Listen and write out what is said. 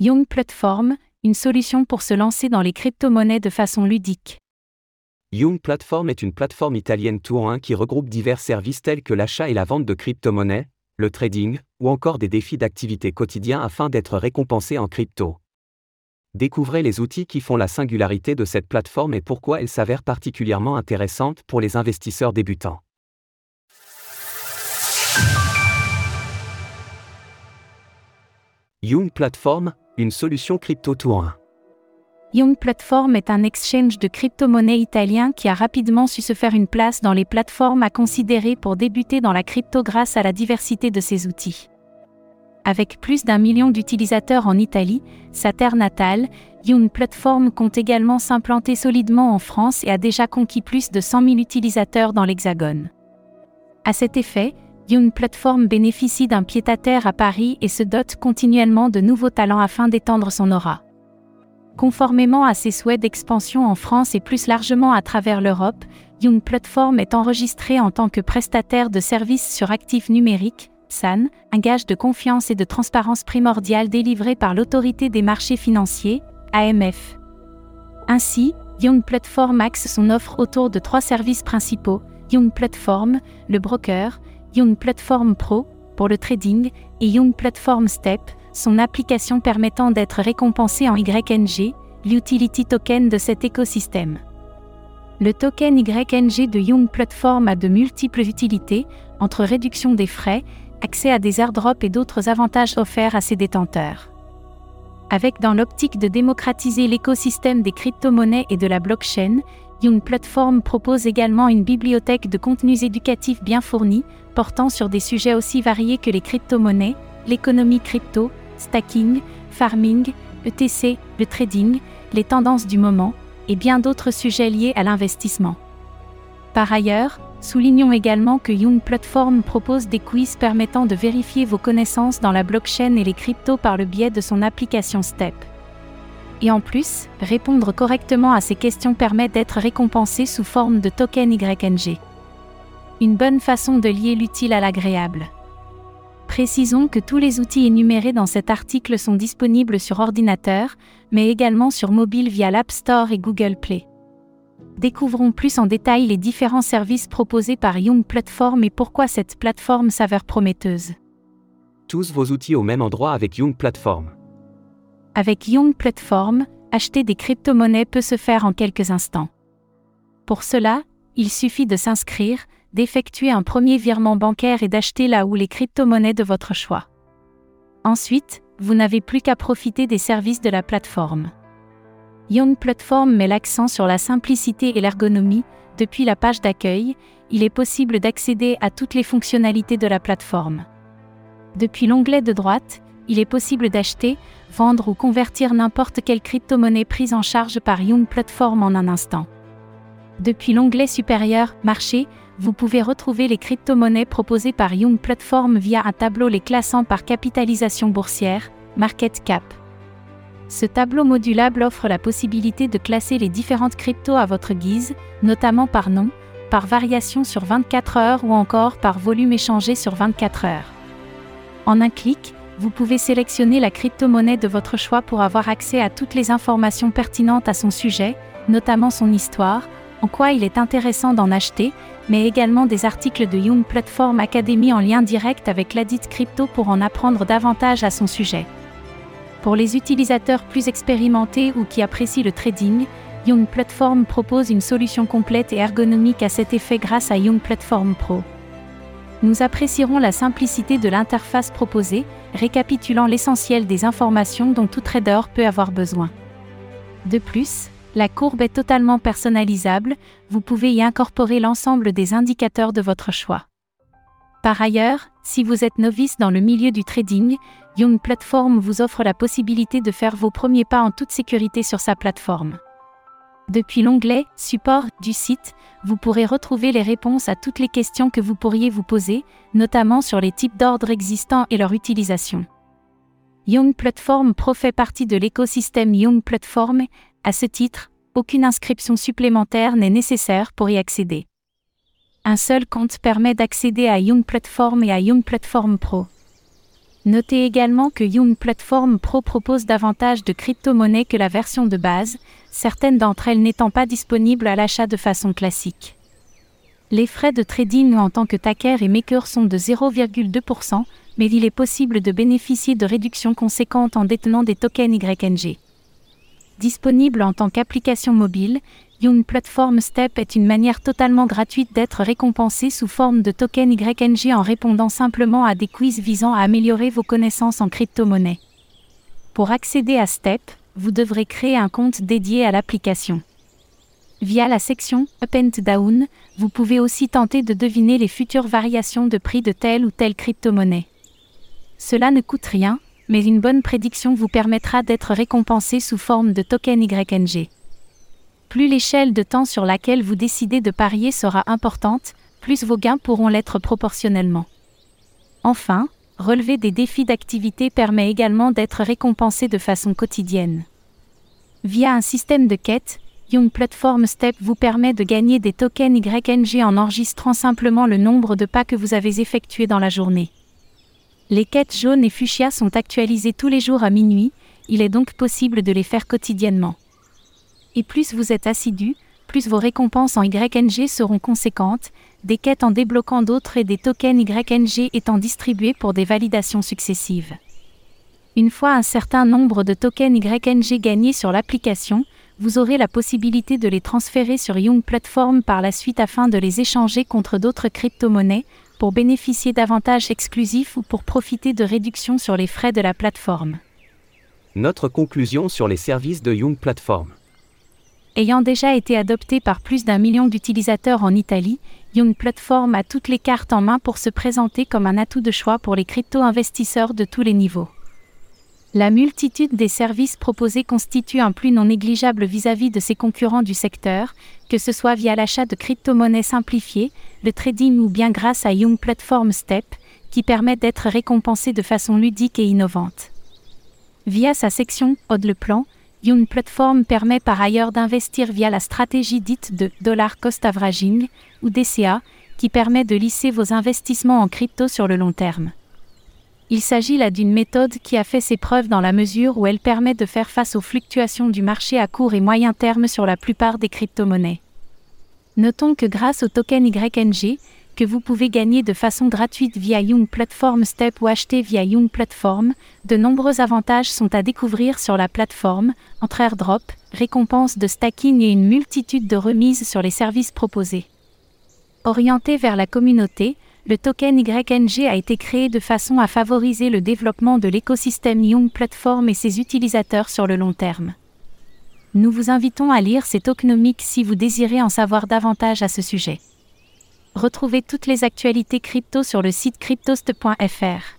Young Platform, une solution pour se lancer dans les crypto-monnaies de façon ludique. Young Platform est une plateforme italienne en un qui regroupe divers services tels que l'achat et la vente de crypto-monnaies, le trading, ou encore des défis d'activité quotidien afin d'être récompensé en crypto. Découvrez les outils qui font la singularité de cette plateforme et pourquoi elle s'avère particulièrement intéressante pour les investisseurs débutants. Young Platform, une solution crypto tout en un. Young Platform est un exchange de crypto-monnaies italien qui a rapidement su se faire une place dans les plateformes à considérer pour débuter dans la crypto grâce à la diversité de ses outils. Avec plus d'un million d'utilisateurs en Italie, sa terre natale, Young Platform compte également s'implanter solidement en France et a déjà conquis plus de 100 000 utilisateurs dans l'Hexagone. À cet effet, Young Platform bénéficie d'un pied-à-terre à Paris et se dote continuellement de nouveaux talents afin d'étendre son aura. Conformément à ses souhaits d'expansion en France et plus largement à travers l'Europe, Young Platform est enregistré en tant que prestataire de services sur actifs numériques, SAN, un gage de confiance et de transparence primordial délivré par l'autorité des marchés financiers, AMF. Ainsi, Young Platform axe son offre autour de trois services principaux, Young Platform, le broker, Young Platform Pro, pour le trading, et Young Platform Step, son application permettant d'être récompensé en YNG, l'utility token de cet écosystème. Le token YNG de Young Platform a de multiples utilités, entre réduction des frais, accès à des airdrops et d'autres avantages offerts à ses détenteurs. Avec dans l'optique de démocratiser l'écosystème des crypto-monnaies et de la blockchain, Young Platform propose également une bibliothèque de contenus éducatifs bien fournis, portant sur des sujets aussi variés que les crypto-monnaies, l'économie crypto, stacking, farming, ETC, le trading, les tendances du moment, et bien d'autres sujets liés à l'investissement. Par ailleurs, soulignons également que Young Platform propose des quiz permettant de vérifier vos connaissances dans la blockchain et les cryptos par le biais de son application Step. Et en plus, répondre correctement à ces questions permet d'être récompensé sous forme de token YNG. Une bonne façon de lier l'utile à l'agréable. Précisons que tous les outils énumérés dans cet article sont disponibles sur ordinateur, mais également sur mobile via l'App Store et Google Play. Découvrons plus en détail les différents services proposés par Young Platform et pourquoi cette plateforme s'avère prometteuse. Tous vos outils au même endroit avec Young Platform. Avec Young Platform, acheter des crypto-monnaies peut se faire en quelques instants. Pour cela, il suffit de s'inscrire, d'effectuer un premier virement bancaire et d'acheter là où les crypto-monnaies de votre choix. Ensuite, vous n'avez plus qu'à profiter des services de la plateforme. Young Platform met l'accent sur la simplicité et l'ergonomie. Depuis la page d'accueil, il est possible d'accéder à toutes les fonctionnalités de la plateforme. Depuis l'onglet de droite, il est possible d'acheter, vendre ou convertir n'importe quelle crypto-monnaie prise en charge par Young Platform en un instant. Depuis l'onglet supérieur Marché, vous pouvez retrouver les crypto-monnaies proposées par Young Platform via un tableau les classant par capitalisation boursière, market cap. Ce tableau modulable offre la possibilité de classer les différentes cryptos à votre guise, notamment par nom, par variation sur 24 heures ou encore par volume échangé sur 24 heures. En un clic, vous pouvez sélectionner la crypto-monnaie de votre choix pour avoir accès à toutes les informations pertinentes à son sujet, notamment son histoire, en quoi il est intéressant d'en acheter, mais également des articles de Young Platform Academy en lien direct avec ladite crypto pour en apprendre davantage à son sujet. Pour les utilisateurs plus expérimentés ou qui apprécient le trading, Young Platform propose une solution complète et ergonomique à cet effet grâce à Young Platform Pro. Nous apprécierons la simplicité de l'interface proposée, récapitulant l'essentiel des informations dont tout trader peut avoir besoin. De plus, la courbe est totalement personnalisable, vous pouvez y incorporer l'ensemble des indicateurs de votre choix. Par ailleurs, si vous êtes novice dans le milieu du trading, Young Platform vous offre la possibilité de faire vos premiers pas en toute sécurité sur sa plateforme. Depuis l'onglet Support du site, vous pourrez retrouver les réponses à toutes les questions que vous pourriez vous poser, notamment sur les types d'ordres existants et leur utilisation. Young Platform Pro fait partie de l'écosystème Young Platform à ce titre, aucune inscription supplémentaire n'est nécessaire pour y accéder. Un seul compte permet d'accéder à Young Platform et à Young Platform Pro. Notez également que Young Platform Pro propose davantage de crypto-monnaies que la version de base, certaines d'entre elles n'étant pas disponibles à l'achat de façon classique. Les frais de trading en tant que taker et maker sont de 0,2%, mais il est possible de bénéficier de réductions conséquentes en détenant des tokens YNG. Disponible en tant qu'application mobile, Young Platform Step est une manière totalement gratuite d'être récompensé sous forme de token YNG en répondant simplement à des quiz visant à améliorer vos connaissances en crypto-monnaie. Pour accéder à Step, vous devrez créer un compte dédié à l'application. Via la section Up and Down, vous pouvez aussi tenter de deviner les futures variations de prix de telle ou telle crypto-monnaie. Cela ne coûte rien, mais une bonne prédiction vous permettra d'être récompensé sous forme de token YNG. Plus l'échelle de temps sur laquelle vous décidez de parier sera importante, plus vos gains pourront l'être proportionnellement. Enfin, relever des défis d'activité permet également d'être récompensé de façon quotidienne. Via un système de quête, Young Platform Step vous permet de gagner des tokens YNG en enregistrant simplement le nombre de pas que vous avez effectués dans la journée. Les quêtes jaunes et fuchsia sont actualisées tous les jours à minuit, il est donc possible de les faire quotidiennement et plus vous êtes assidu, plus vos récompenses en YNG seront conséquentes, des quêtes en débloquant d'autres et des tokens YNG étant distribués pour des validations successives. Une fois un certain nombre de tokens YNG gagnés sur l'application, vous aurez la possibilité de les transférer sur Young Platform par la suite afin de les échanger contre d'autres crypto-monnaies, pour bénéficier d'avantages exclusifs ou pour profiter de réductions sur les frais de la plateforme. Notre conclusion sur les services de Young Platform. Ayant déjà été adopté par plus d'un million d'utilisateurs en Italie, Young Platform a toutes les cartes en main pour se présenter comme un atout de choix pour les crypto-investisseurs de tous les niveaux. La multitude des services proposés constitue un plus non négligeable vis-à-vis de ses concurrents du secteur, que ce soit via l'achat de crypto-monnaies simplifiées, le trading ou bien grâce à Young Platform Step, qui permet d'être récompensé de façon ludique et innovante. Via sa section Odd le plan, Young Platform permet par ailleurs d'investir via la stratégie dite de dollar cost averaging ou DCA, qui permet de lisser vos investissements en crypto sur le long terme. Il s'agit là d'une méthode qui a fait ses preuves dans la mesure où elle permet de faire face aux fluctuations du marché à court et moyen terme sur la plupart des crypto-monnaies. Notons que grâce au token YNG, que vous pouvez gagner de façon gratuite via Young Platform Step ou acheter via Young Platform, de nombreux avantages sont à découvrir sur la plateforme, entre airdrop, récompenses de stacking et une multitude de remises sur les services proposés. Orienté vers la communauté, le token YNG a été créé de façon à favoriser le développement de l'écosystème Young Platform et ses utilisateurs sur le long terme. Nous vous invitons à lire ces tokenomics si vous désirez en savoir davantage à ce sujet. Retrouvez toutes les actualités crypto sur le site cryptost.fr.